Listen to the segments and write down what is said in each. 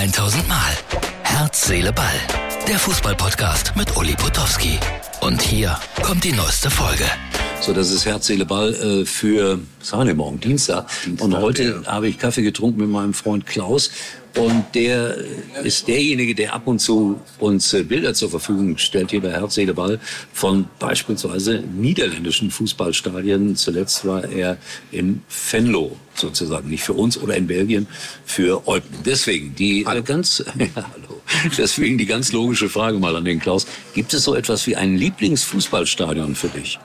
1000 Mal. Herz, Seele, Ball. Der Fußballpodcast mit Uli Potowski. Und hier kommt die neueste Folge. So, das ist Herz, Seele, Ball äh, für, was haben wir morgen? Dienstag. Dienstag und heute ja. habe ich Kaffee getrunken mit meinem Freund Klaus. Und der ist derjenige, der ab und zu uns äh, Bilder zur Verfügung stellt, hier bei Herz, Seele, Ball, von beispielsweise niederländischen Fußballstadien. Zuletzt war er in Venlo sozusagen, nicht für uns oder in Belgien, für Eupen. Deswegen die äh, ganz, ja, hallo. Deswegen die ganz logische Frage mal an den Klaus. Gibt es so etwas wie ein Lieblingsfußballstadion für dich?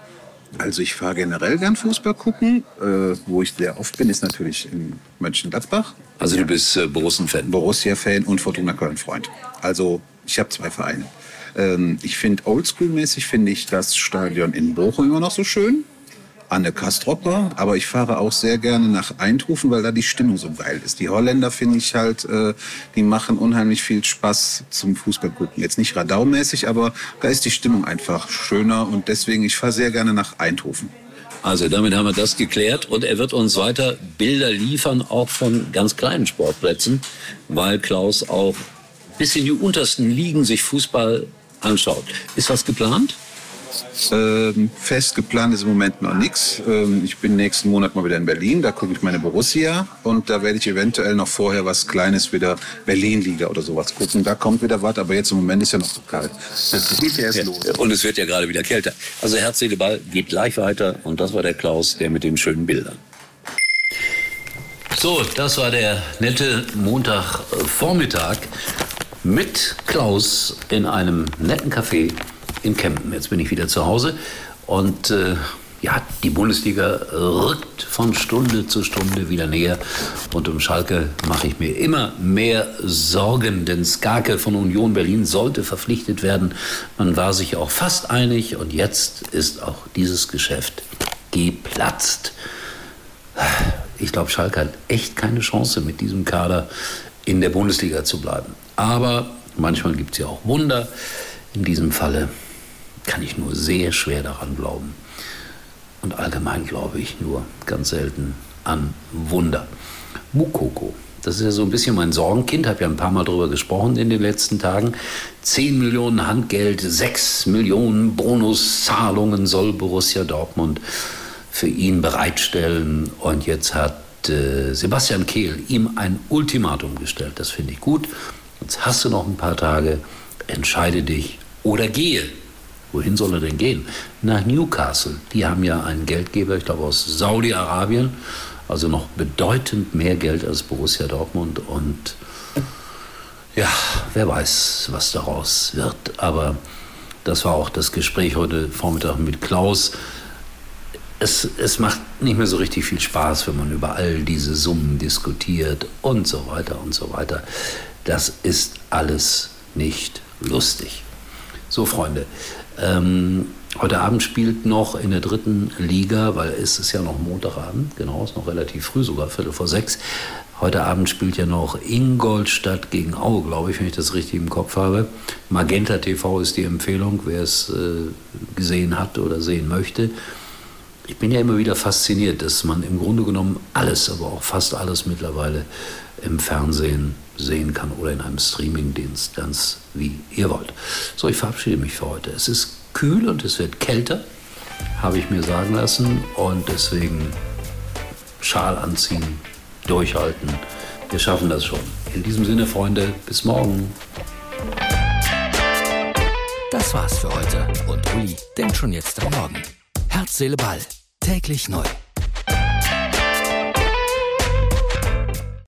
Also ich fahre generell gern Fußball gucken. Äh, wo ich sehr oft bin, ist natürlich in Mönchengladbach. Also du bist äh, Borussia-Fan? Borussia-Fan und Fortuna Köln-Freund. Also ich habe zwei Vereine. Ähm, ich finde oldschool-mäßig finde ich das Stadion in Bochum immer noch so schön. Anne Kastropper, aber ich fahre auch sehr gerne nach Eindhoven, weil da die Stimmung so geil ist. Die Holländer finde ich halt, äh, die machen unheimlich viel Spaß zum Fußball gucken. Jetzt nicht radaumäßig, aber da ist die Stimmung einfach schöner und deswegen, ich fahre sehr gerne nach Eindhoven. Also damit haben wir das geklärt und er wird uns weiter Bilder liefern, auch von ganz kleinen Sportplätzen, weil Klaus auch bis in die untersten Ligen sich Fußball anschaut. Ist was geplant? Ähm, fest geplant ist im Moment noch nichts. Ähm, ich bin nächsten Monat mal wieder in Berlin, da gucke ich meine Borussia und da werde ich eventuell noch vorher was Kleines wieder Berlin-Liga oder sowas gucken. Da kommt wieder was, aber jetzt im Moment ist ja noch so kalt. Das geht erst los. Und es wird ja gerade wieder kälter. Also Herz, Seele, Ball geht gleich weiter und das war der Klaus, der mit den schönen Bildern. So, das war der nette Montagvormittag mit Klaus in einem netten Café in Kempten. Jetzt bin ich wieder zu Hause und äh, ja, die Bundesliga rückt von Stunde zu Stunde wieder näher. Und um Schalke mache ich mir immer mehr Sorgen, denn Skarke von Union Berlin sollte verpflichtet werden. Man war sich auch fast einig und jetzt ist auch dieses Geschäft geplatzt. Ich glaube, Schalke hat echt keine Chance, mit diesem Kader in der Bundesliga zu bleiben. Aber manchmal gibt es ja auch Wunder. In diesem Falle kann ich nur sehr schwer daran glauben. Und allgemein glaube ich nur ganz selten an Wunder. Mukoko, das ist ja so ein bisschen mein Sorgenkind, habe ja ein paar Mal darüber gesprochen in den letzten Tagen. 10 Millionen Handgeld, 6 Millionen Bonuszahlungen soll Borussia Dortmund für ihn bereitstellen. Und jetzt hat äh, Sebastian Kehl ihm ein Ultimatum gestellt. Das finde ich gut. Jetzt hast du noch ein paar Tage, entscheide dich oder gehe. Wohin soll er denn gehen? Nach Newcastle. Die haben ja einen Geldgeber, ich glaube aus Saudi-Arabien, also noch bedeutend mehr Geld als Borussia Dortmund. Und ja, wer weiß, was daraus wird. Aber das war auch das Gespräch heute Vormittag mit Klaus. Es, es macht nicht mehr so richtig viel Spaß, wenn man über all diese Summen diskutiert und so weiter und so weiter. Das ist alles nicht lustig. So, Freunde, ähm, heute Abend spielt noch in der dritten Liga, weil es ist ja noch Montagabend, genau, ist noch relativ früh, sogar Viertel vor sechs. Heute Abend spielt ja noch Ingolstadt gegen Aue, glaube ich, wenn ich das richtig im Kopf habe. Magenta TV ist die Empfehlung, wer es äh, gesehen hat oder sehen möchte. Ich bin ja immer wieder fasziniert, dass man im Grunde genommen alles, aber auch fast alles mittlerweile im Fernsehen sehen kann oder in einem Streamingdienst, ganz wie ihr wollt. So, ich verabschiede mich für heute. Es ist kühl und es wird kälter, habe ich mir sagen lassen. Und deswegen Schal anziehen, durchhalten. Wir schaffen das schon. In diesem Sinne, Freunde, bis morgen. Das war's für heute. Und Uli denkt schon jetzt am Morgen. Herz, Seele, Ball. Täglich neu.